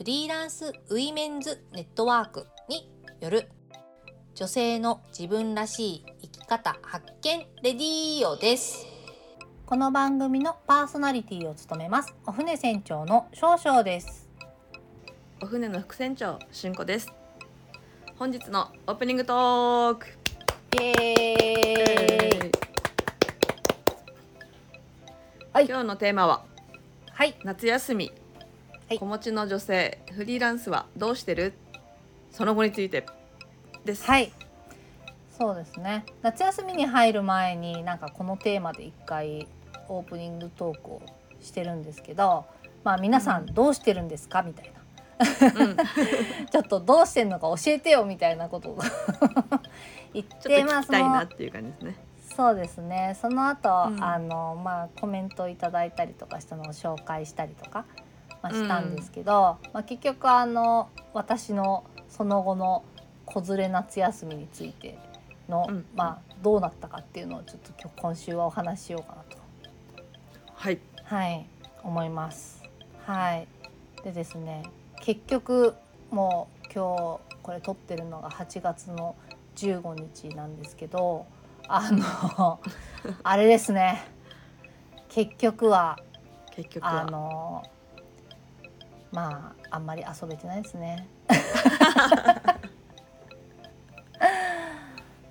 フリーランスウィメンズネットワークによる女性の自分らしい生き方発見レディーオです。この番組のパーソナリティを務めます。お船船長の少々です。お船の副船長しんこです。本日のオープニングトーク。イエーイ。はい。今日のテーマははい。夏休み、はい。子持ちの女性フリーランスはどうしてる？その後についてです。はい。そうですね。夏休みに入る前になんかこのテーマで一回オープニングトークをしてるんですけどまあ皆さんどうしてるんですか？みたいな。うん、ちょっとどうしてんのか教えてよみたいなことを 言っちょっとてまあそ聞きたいなっのていう感じですね。そうですね。その後、うん。あのまあコメントいただいたりとかしたのを紹介したりとか、まあ、したんですけど、まあ、結局あの私のその後の子連れ夏休みについての、うん。まあ、どうなったかっていうのをちょっと今日今週はお話ししようかなと。はい。はい。思います。はい。でですね結局もう今日これ撮ってるのが8月の15日なんですけどあの あれですね。結局はあ結局は。のまああんまり遊べてないですね。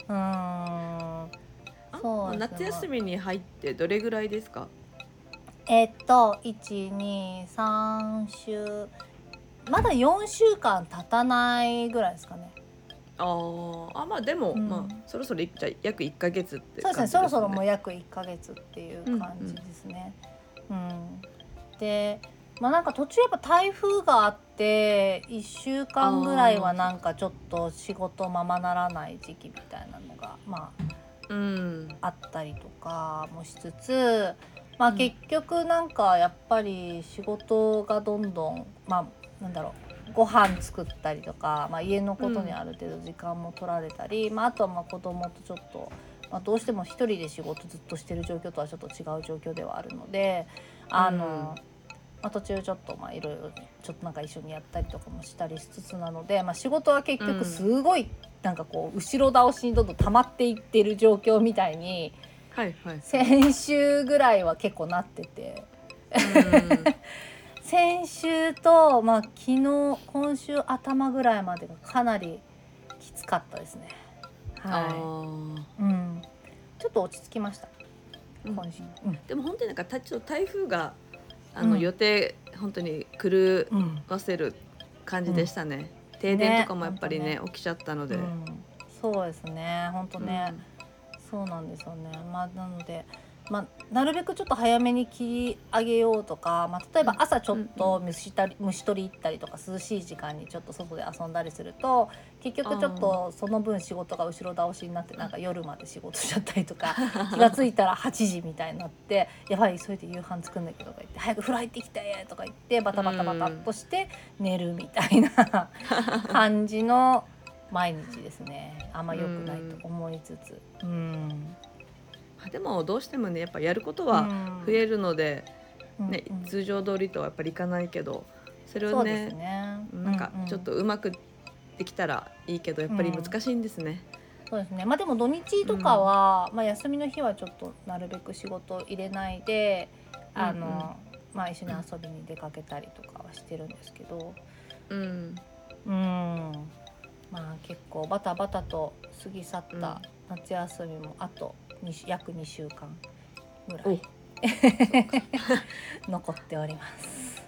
うーん。あそうですね。夏休みに入ってどれぐらいですか？えっと123週。まだ4週間経たないぐらいですかね。あー。あまあでも、うん。まあそろそろいじゃあ約1か月ってそうですね。感じそろそろもうね約1ヶ月っていう感じですね。うん。でまあなんか途中やっぱ台風があって1週間ぐらいはなんかちょっと仕事ままならない時期みたいなのがまうんああったりとかもしつつまあうん。結局なんかやっぱり仕事がどんどんまあなんだろうご飯作ったりとか、まあ、家のことにある程度時間も取られたり、まあ、あとはまあ子供とちょっと、まあ、どうしても一人で仕事ずっとしてる状況とはちょっと違う状況ではあるのであの、うんまあ、途中ちょっとまあいろいろちょっとなんか一緒にやったりとかもしたりしつつなので、まあ、仕事は結局すごいなんかこう後ろ倒しにどんどん溜まっていってる状況みたいにはいはい。先週ぐらいは結構なってて。うん。先週と、まあ、昨日今週頭ぐらいまでがかなりきつかったですね。あはー。い、うん、ちょっと落ち着きました。うん。今週。うん。でも本当になんかたちょっと台風があの、うん。予定本当に狂うんわせる感じでしたね、停電とかもやっぱりねね起きちゃったので、うん。そうですね。本当ね、そうなんですよね。まあ、なので、まあ、なるべくちょっと早めに切り上げようとか、まあ、例えば朝ちょっと虫たり虫取り行ったりとか涼しい時間にちょっと外で遊んだりすると結局ちょっとその分仕事が後ろ倒しになってなんか夜まで仕事しちゃったりとか 気が付いたら8時みたいになって「やばい急いで夕飯作んなきゃ」とか言って「早く風呂入ってきて」とか言ってバタバタバタっとして寝るみたいな 感じの毎日ですね。あんま良くないと思いつつ。うんまあでもどうしてもねやっぱやることは増えるので、ねうんうん。通常通りとはやっぱりいかないけどそれをねね。なんかちょっとうまくできたらいいけどやっぱり難しいんですね。そうですね。まあでも土日とかは、まあ休みの日はちょっとなるべく仕事を入れないで、あの、うんうん。まあ一緒に遊びに出かけたりとかはしてるんですけど、うん、うん。まあ結構バタバタと過ぎ去った夏休みもあと2週約2週間ぐらおい。残っております。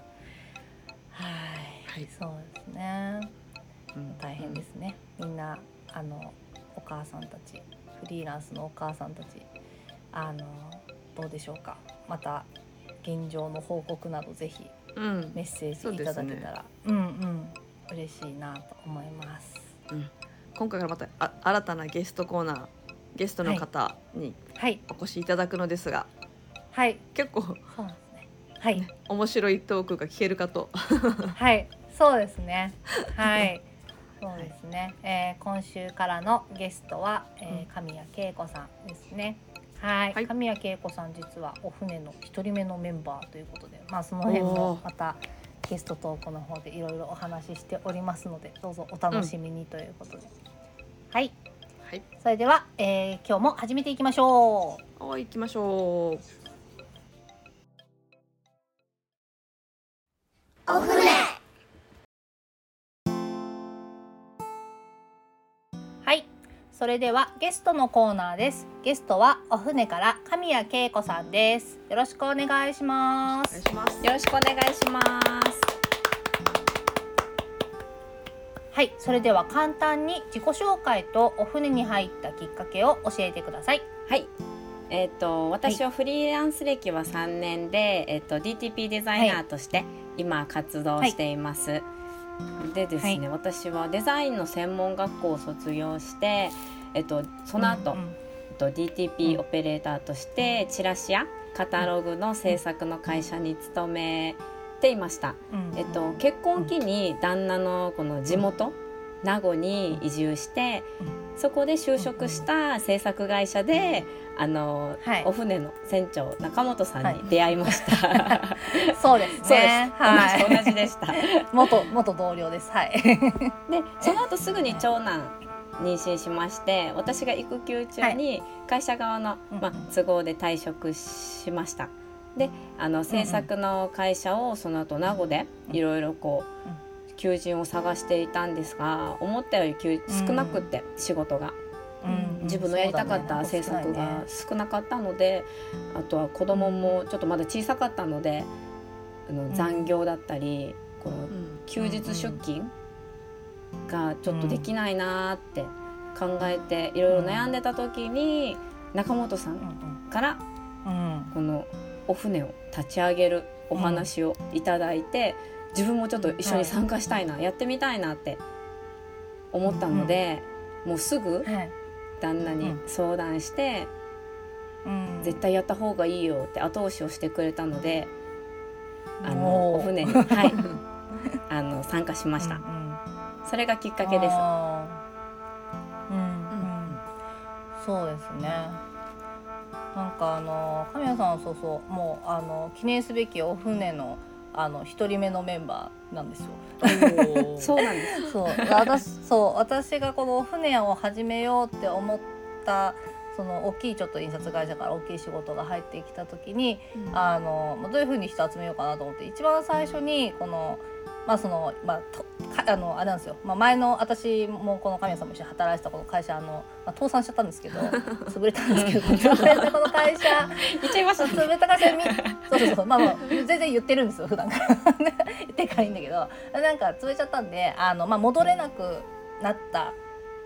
はい。はい。そうですね。うん大変ですね、みんなあのお母さんたちフリーランスのお母さんたちあのどうでしょうか。また現状の報告などぜひうん。メッセージいただけたら。う,、んうん。嬉しいなと思います。今回からまたあ新たなゲストコーナーゲストの方にはい。お越しいただくのですが、はい。結構そうなんですね。はい。面白いトークが聞けるかと。はい。そうですね。はい。そうですね、えー今週からのゲストは、えー、神谷恵子さんですね。はい、はい。神谷恵子さん実はお船の一人目のメンバーということで、まあその辺もまたゲストトークの方でいろいろお話ししておりますので、どうぞお楽しみにということで。はい、はいそれでは、えー今日も始めていきましょう。はい行きましょうはい、それではゲストのコーナーです。ゲストはお船から神谷恵子さんです。よろしくお願いします。お願いしますよろしくお願いします。はい、それでは簡単に自己紹介とお船に入ったきっかけを教えてください。はい。えっ、と私はフリーランス歴は3年で、えっ、と DTP デザイナーとして今活動しています。でですね、私はデザインの専門学校を卒業して、えっ、とその後、うんうんえっと DTP オペレーターとしてチラシやカタログの制作の会社に勤めていました。うんえっと、結婚を機に旦那のこの地元名護に移住してそこで就職した制作会社であの、はいお船の船長中本さんに出会いました。そうです そうです、ね。はい。同じでした。元元同僚です。はい。でその後すぐに長男妊娠しまして私が育休中に会社側の、うんまあ、都合で退職しました。であの制作の会社をその後名護でいろいろこう求人を探していたんですが思ったより求少なくって仕事が。うん自分のやりたかった制作が少なかったのであとは子供もちょっとまだ小さかったのであの残業だったりこの休日出勤がちょっとできないなーって考えていろいろ悩んでた時に中本さうんん。からこのお船を立ち上げるお話をいただいて自分もちょっと一緒に参加したいなやってみたいなって思ったのでもうすぐはい。旦那に相談してうん。絶対やった方がいいよって後押しをしてくれたのであのお船に、はい、あの参加しました。うんうん。それがきっかけです。うん、そうですね。なんかあの神谷さんはそうそうもうあの記念すべきお船のあの一人目のメンバーなんですよ。そうなんです。そう。私そう私がこのお船を始めようって思ったその大きいちょっと印刷会社から大きい仕事が入ってきた時にあのまあどういうふうに人集めようかなと思って一番最初にこのまあそのまあとかあのあれなんですよ、まあ、前の私もこの神谷さんも一緒に働いてたこの会社あの、まあ、倒産しちゃったんですけど 潰れたんですけど潰れたこの会社。言っちゃいました潰れた会社にそうそうそう。まあまあ全然言ってるんですよ普段から。言ってからいいんだけど。なんか潰れちゃったんであの、まあ、戻れなくなった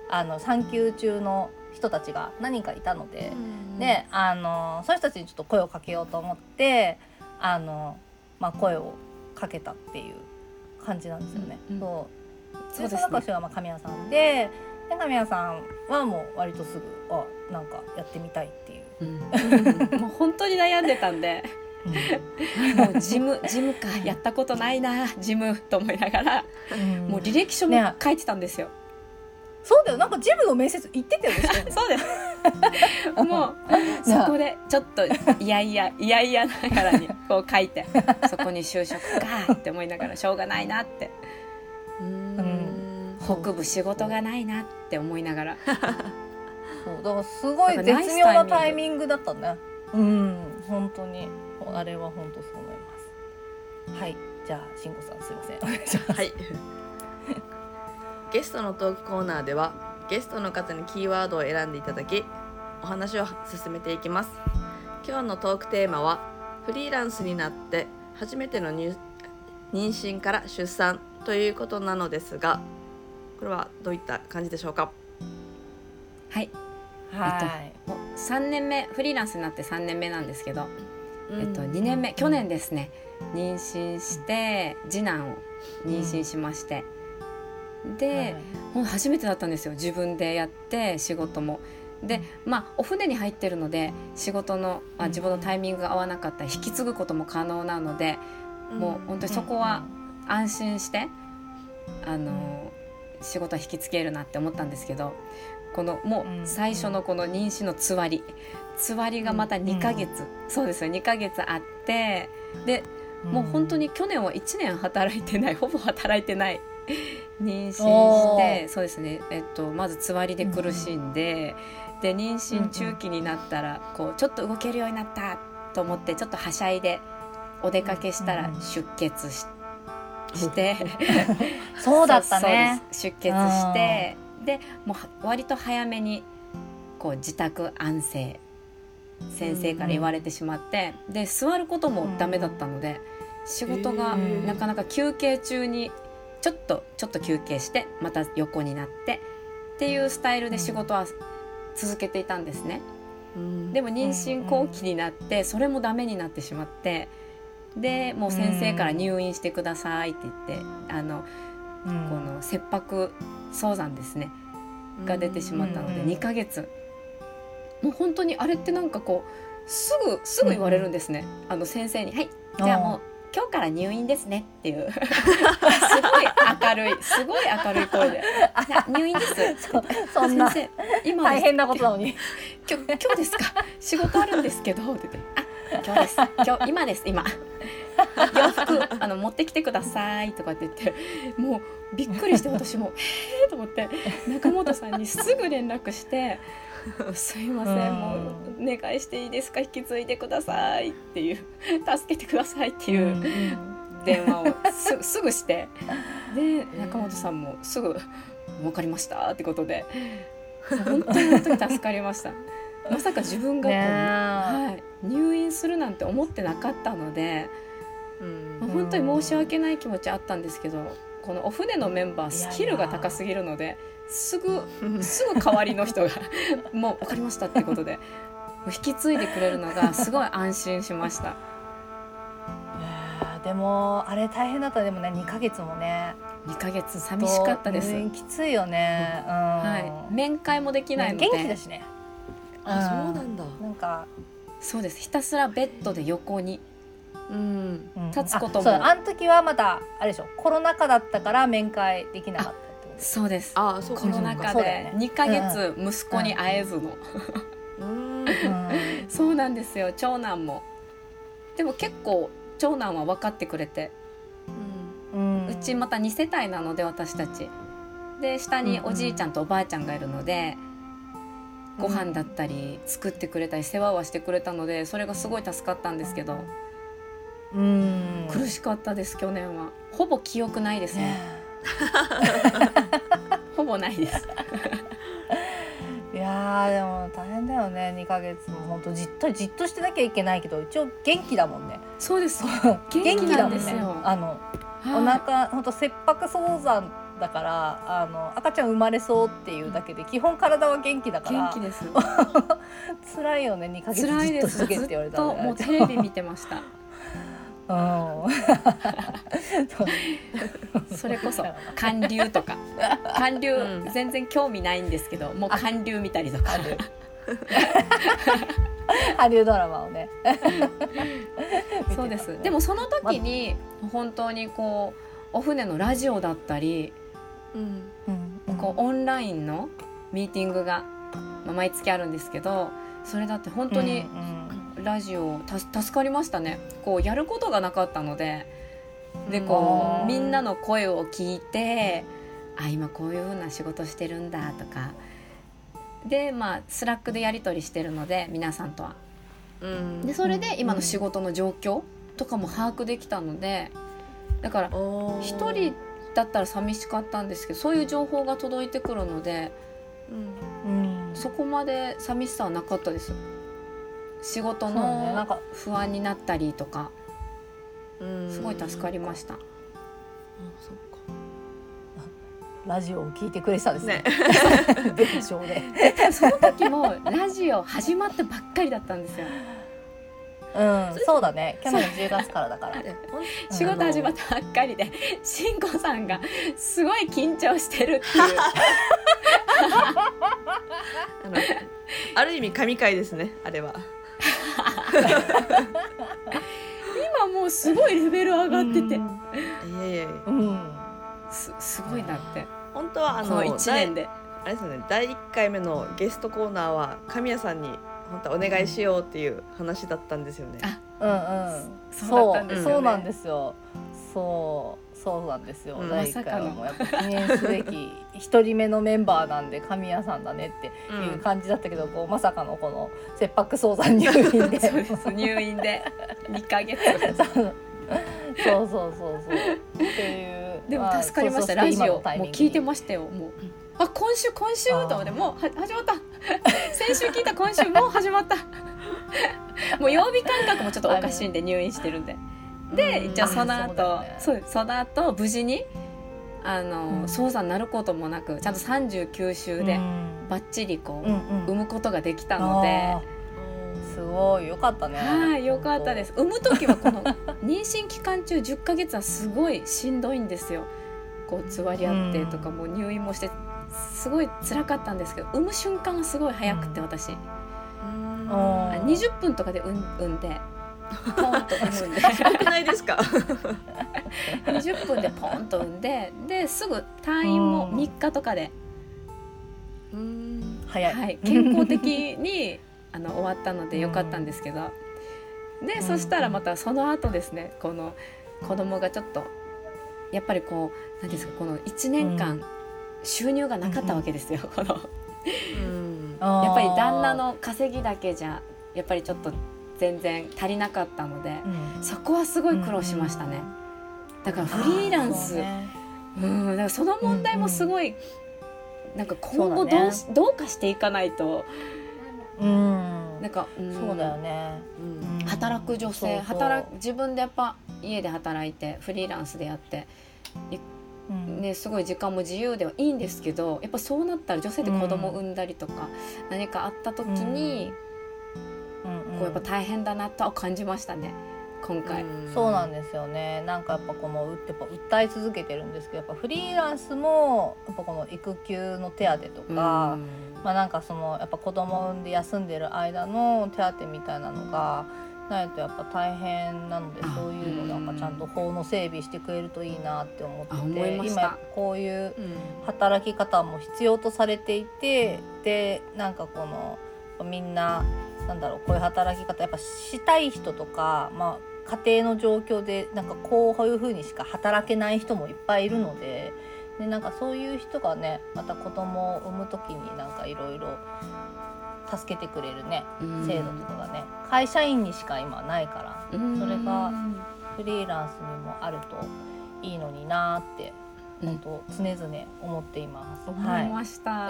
あの産休中の人たちが何人かいたので。であのそういう人たちにちょっと声をかけようと思ってあの、まあ、声をかけたっていう感じなんですよね。うそうそう。でその中はまあ神谷さんでで神谷さんはもう割とすぐあなんかやってみたいっていう。うん。もう本当に悩んでたんで。もう事務事務か。やったことないな事務と思いながら。うん。もう履歴書もね。書いてたんですよ、そうだよなんかジムの面接行ってたよね。そうです もうそこでちょっといやいやいやいやながらにこう書いてそこに就職かって思いながらしょうがないなってうん北部仕事がないなって思いながらそうだからすごい絶妙なタイミングだったね。うん本当にあれは本当そう思います。はいじゃあ慎吾さんすいませんお願いします。はいゲストのトークコーナーではゲストの方にキーワードを選んでいただきお話を進めていきます。今日のトークテーマはフリーランスになって初めての入妊娠から出産ということなのですがこれはどういった感じでしょうか？はい。はい。もう3年目フリーランスになって3年目なんですけど、えっと、うん2年目去年ですね妊娠して次男を妊娠しまして、で、もう初めてだったんですよ自分でやって仕事も。でまあお船に入ってるので仕事の、まあ、自分のタイミングが合わなかったら引き継ぐことも可能なので、もう本当にそこは安心して、あの仕事は引き継げるなって思ったんですけどこのもう最初のこの妊娠のつわり。つわりがまた2ヶ月、そうですよ。2ヶ月あってでもう本当に去年は1年働いてない。ほぼ働いてない妊娠してそうですね、えっと、まずつわりで苦しんで、で妊娠中期になったらこうちょっと動けるようになったと思ってちょっとはしゃいでお出かけしたら出血し,、してそうだったね。出血してでもうは割と早めにこう自宅安静先生から言われてしまって、で座ることもダメだったので、仕事がなかなか休憩中にちょっとちょっと休憩してまた横になってっていうスタイルで仕事は続けていたんですね。うん。でも妊娠後期になってそれもダメになってしまってでもう先生から入院してくださいって言ってあのうん。この切迫早産ですね。が出てしまったのでうん2ヶ月。もう本当にあれってなんかこうすぐすぐ言われるんですね。あの先生に「はいじゃあもう今日から入院ですね」っていう。すごい明るい。すごい明るい声で「じゃあ入院です」そそんな先生今大変なことなのに。今日今日ですか？仕事あるんですけど」って言って「あ今日です。今日今です。今。洋服あの持ってきてください」とかって言って。もうびっくりして私も「えー」と思って。中本さんにすぐ連絡して「すいませんうん。もうお願いしていいですか？引き継いでください」っていう「助けてください」っていう電話をす すぐして。で中本さんもすぐ「分かりました」ってことで。本当に本当に助かりました。まさか自分がこはい、入院するなんて思ってなかったので、うん。まあ本当に申し訳ない気持ちあったんですけどこのお船のメンバースキルが高すぎるのですぐすぐ代わりの人がもう分かりましたってことで引き継いでくれるのが すごい安心しました。でもあれ大変だった。でもね2ヶ月もね。2ヶ月寂しかったです。きついよね、うん。はい、面会もできないので、元気だしね。あそうなんだ。なんか、そうです。ひたすらベッドで横にうん。うん立つことも。あそうあの時はまだあれでしょ。コロナ禍だったから面会できなかったそうです。あそうか。コロナ禍で。そうだよね。2ヶ月息子に会えずの、そうなんですよ。長男も。でも結構長男は分かってくれて。うん。うちまた2世帯なので私たち。で下におじいちゃんとおばあちゃんがいるので、ご飯だったり作ってくれたり世話はしてくれたのでそれがすごい助かったんですけど、うん。苦しかったです去年は。ほぼ記憶ないですね。ね ほぼないです。いやーでも大変だよね。2ヶ月も。本当じっとじっとしてなきゃいけないけど一応元気だもんね。そうです。元元気なんですよ。ね。あのおはい。腹本当切迫早産だからあの赤ちゃん生まれそうっていうだけで基本体は元気だから。元気です。辛いよね。2ヶ月辛いじっと続けって言われったとらもうテレビ見てました。うんそれこそ韓流とか。韓流、うん。全然興味ないんですけどもう韓流見たりとか。ハリウッドドラマをね。そうです。でもその時に本当にこうお船のラジオだったりうん。うん。こうオンラインのミーティングが、まあ、毎月あるんですけどそれだって本当にうんラジオ助かりましたね。こうやることがなかったので。でこううんみんなの声を聞いてあ今こういう風な仕事してるんだとか。でまあ Slack でやり取りしてるので皆さんとは。うん。でそれで今の仕事の状況とかも把握できたので。だからおー。一人だったら寂しかったんですけどそういう情報が届いてくるのでうんうん。そこまで寂しさはなかったです仕事そうね。なんのか不安になったりとかうん。すごい助かりました。あそっか。ラジオを聞いてくれてたんですね。ね。別承で。その時もラジオ始まったばっかりだったんですよ。うん、そうだね。去年10月からだから。仕事始まったばっかりでしんこさんがすごい緊張してるっていう。あのある意味神回ですねあれは今もうすごいレベル上がってていやいやいやうん。すすごいなって本当はあのこの1年であれですよね第1回目のゲストコーナーは神谷さんに本当はお願いしようっていう話だったんですよね。あうんうん。そうんですよねそうなんですよ。そう、そうなんですよ。うん。第一回もうやっぱ記念すべき一人目のメンバーなんで神谷さんだねっていう感じだったけど、こうまさかのこの切迫早産入院で。入院で。2ヶ月。そう。そうそうそうっていう。でもまあ助かりました。そうそうラジオもう聞いてましたよ。もう。あ今週今週と。思ってもうは始まった。先週聞いた今週もう始まった。もう曜日感覚もちょっとおかしいんで入院してるんででうん一応そのあそね。その後無事にあの、うん。早なることもなくちゃんと39週でうん。バッチリこう、うんうん。産むことができたので。すごいよかったね。はいよかったです。産む時はこの 妊娠期間中10ヶ月はすごいしんどいんですよ。こうつわり合ってとかうんもう入院もしてすごい辛かったんですけど産む瞬間はすごい早くてうん。私、うん。ああ20分とかで産んでポンと産んで。すごくないですか？20分でポンと産んでですぐ退院もうん。3日とかで、うん。早い。はい、健康的にあの終わったのでよかったんですけど、で、うん。そしたらまたその後ですねこの子供がちょっとやっぱりこう何ですかこの1年間収入がなかったわけですよ、この。やっぱり旦那、の稼ぎだけじゃやっぱりちょっと全然足りなかったので、うん。そこはすごい苦労しましたね、だからフリーランス、ね。うん。だからその問題もすごい、なんか今後そうだね。どうし、どうかしていかないと。うん。なんか、ん。そうだよね。うん。うん。働く女性働く自分でやっぱ家で働いてフリーランスでやって、うん。ね、すごい時間も自由ではいいんですけどやっぱそうなったら女性って子供産んだりとか、何かあった時に、うんうんこうやっぱ大変だなとは感じましたね今回。そうなんですよね。なんかやっぱこのやっぱ訴え続けてるんですけどやっぱフリーランスもやっぱこの育休の手当とか、まあなんかそのやっぱ子供産んで休んでる間の手当みたいなのがないとやっぱ大変なのであそういうのなんかちゃんと法の整備してくれるといいなって思あってて今こういううん働き方も必要とされていてでなんかこのみんななんだろうこういう働き方やっぱしたい人とか、まあ、家庭の状況でなんかこういうふうにしか働けない人もいっぱいいるのででなんかそういう人がねまた子供を産む時になんかいろいろ助けてくれるねうん。制度とかがね会社員にしか今ないからうん。それがフリーランスにもあるといいのになーってうん。本当常々思っています。思いました、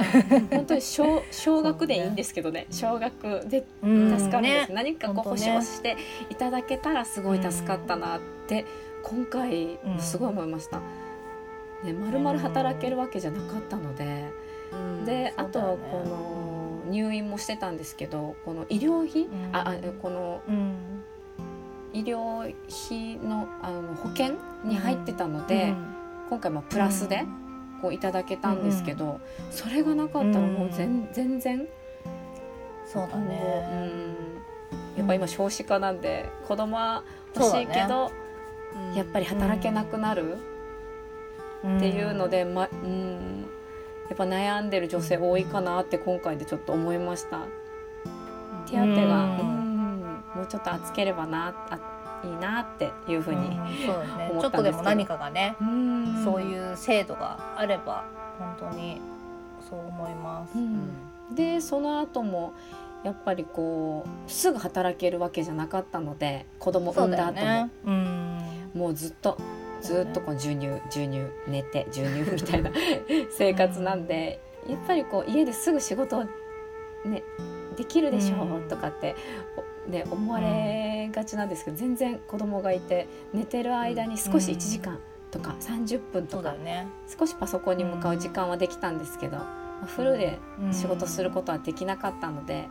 本当に小 小学でいいんですけどね。小学でうん助かるんです、ね何かこう保本当ね証していただけたらすごい助かったなって今回うんすごい思いました。ね、まるまる働けるわけじゃなかったので、うん。で、あとこの入院もしてたんですけどこの医療費、ん。ああこのうん。医療費のあの保険に入ってたので、うん今回まあプラスでこういただけたんですけど、それがなかったらもう全,、全然そうだね。うん、やっぱ今少子化なんで子供は欲しいけど、やっぱり働けなくなるっていうので、まうん、やっぱ悩んでる女性多いかなって今回でちょっと思いました。手当が、うん。うん。もうちょっと厚ければなあいいなっていうふうに、ね。思ちょっとでも何かがね、うんそういう制度があれば本当にそう思います。うんでその後もやっぱりこうすぐ働けるわけじゃなかったので子供産んだ後も、よね。うん。もうずっとずっとこう授乳授乳寝て授乳みたいな 生活なんでやっぱりこう家ですぐ仕事ねできるでしょうんとかって、おね、思われがちなんですけど全然子供がいて寝てる間に少しうん1時間とか30分そとかね。少しパソコンに向かう時間はできたんですけど、まあフルで仕事するとことはできなかったので、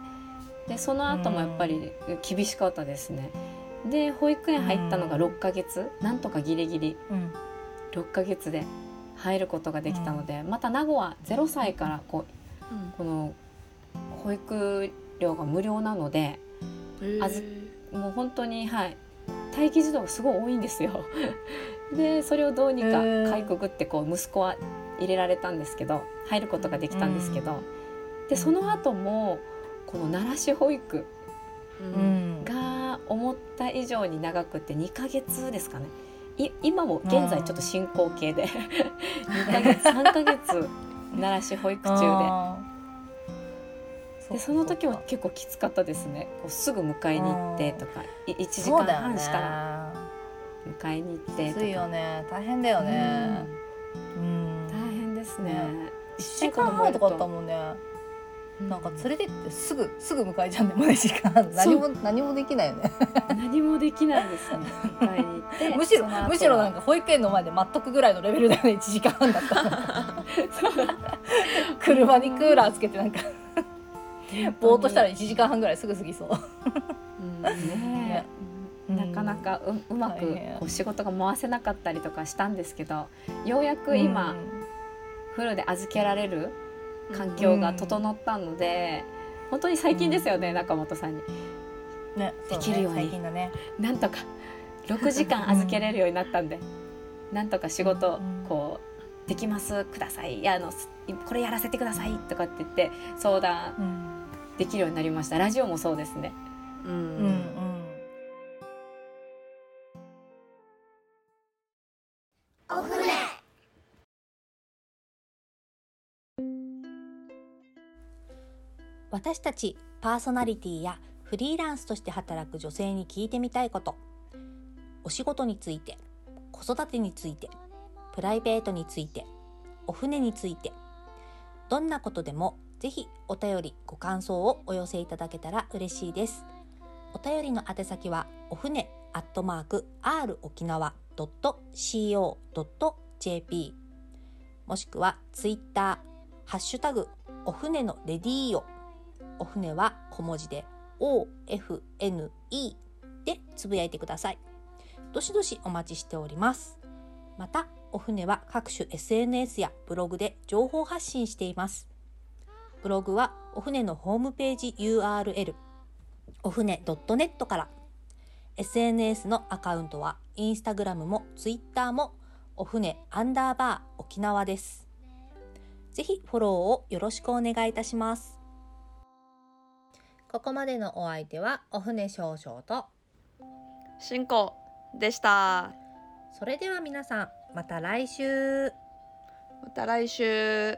でその後もやっぱり厳しかったですね。で保育園入ったのが6ヶ月、なんとかギリギリうん。6ヶ月で入ることができたので、また名護は0歳からこううん。この保育料が無料なのであずもう本当にはい待機児童がすごい多いんですよ。でそれをどうにかへー。かいくぐってこう息子は入れられたんですけど入ることができたんですけど、でその後もこの奈良市保育ううん。んが思った以上に長くて2ヶ月ですかね。い今も現在ちょっと進行形で。2ヶ月3ヶ月奈良市保育中で でその時は結構きつかったですね。こうすぐ迎えに行ってとか。い1時間半したらら迎えに行ってときついよか、ね。大変だよね。うん。うん。大変ですね。ね。1 1時間半とかあったもんね。なんか連れてってすぐすぐ迎えちゃうんだよもう1時間。半何も何もできないよね。何もできないですね。迎えに行って むしろむしろなんか保育園の前で待っとくぐらいのレベルだよね。1時間半だったら。車にクーラーつけてなんかぼーっとしたら1時間半ぐらいすぐ過ぎそう。うん。ねうん。なかなかううまく大変。こう仕事が回せなかったりとかしたんですけどようやく今、フルで預けられる環境が整ったので、本当に最近ですよね、中本さんに。うんねできるように。最近だね。なんとか6時間預けれるようになったんで、なんとか仕事うんこうできますくださいいやあのすこれやらせてくださいとかって言って相談うんできるようになりました。ラジオもそうですね。うん。うんうん私たちパーソナリティやフリーランスとして働く女性に聞いてみたいこと。お仕事について子育てについてプライベートについてお船について。どんなことでもぜひお便りご感想をお寄せいただけたら嬉しいです。お便りの宛先はお船アットマーク r 沖縄 .co.jp もしくはツイッターハッシュタグお船のレディーよ。お船は小文字で OFNE でつぶやいてください。どしどしお待ちしております。またお船は各種 SNS やブログで情報発信しています。ブログはお船のホームページ URL お船 .net から。SNS のアカウントはインスタグラムもツイッターもお船アンダーバー沖縄です。ぜひフォローをよろしくお願いいたします。ここまでのお相手はお船少々と。進行でした。それでは皆さんまた来週。また来週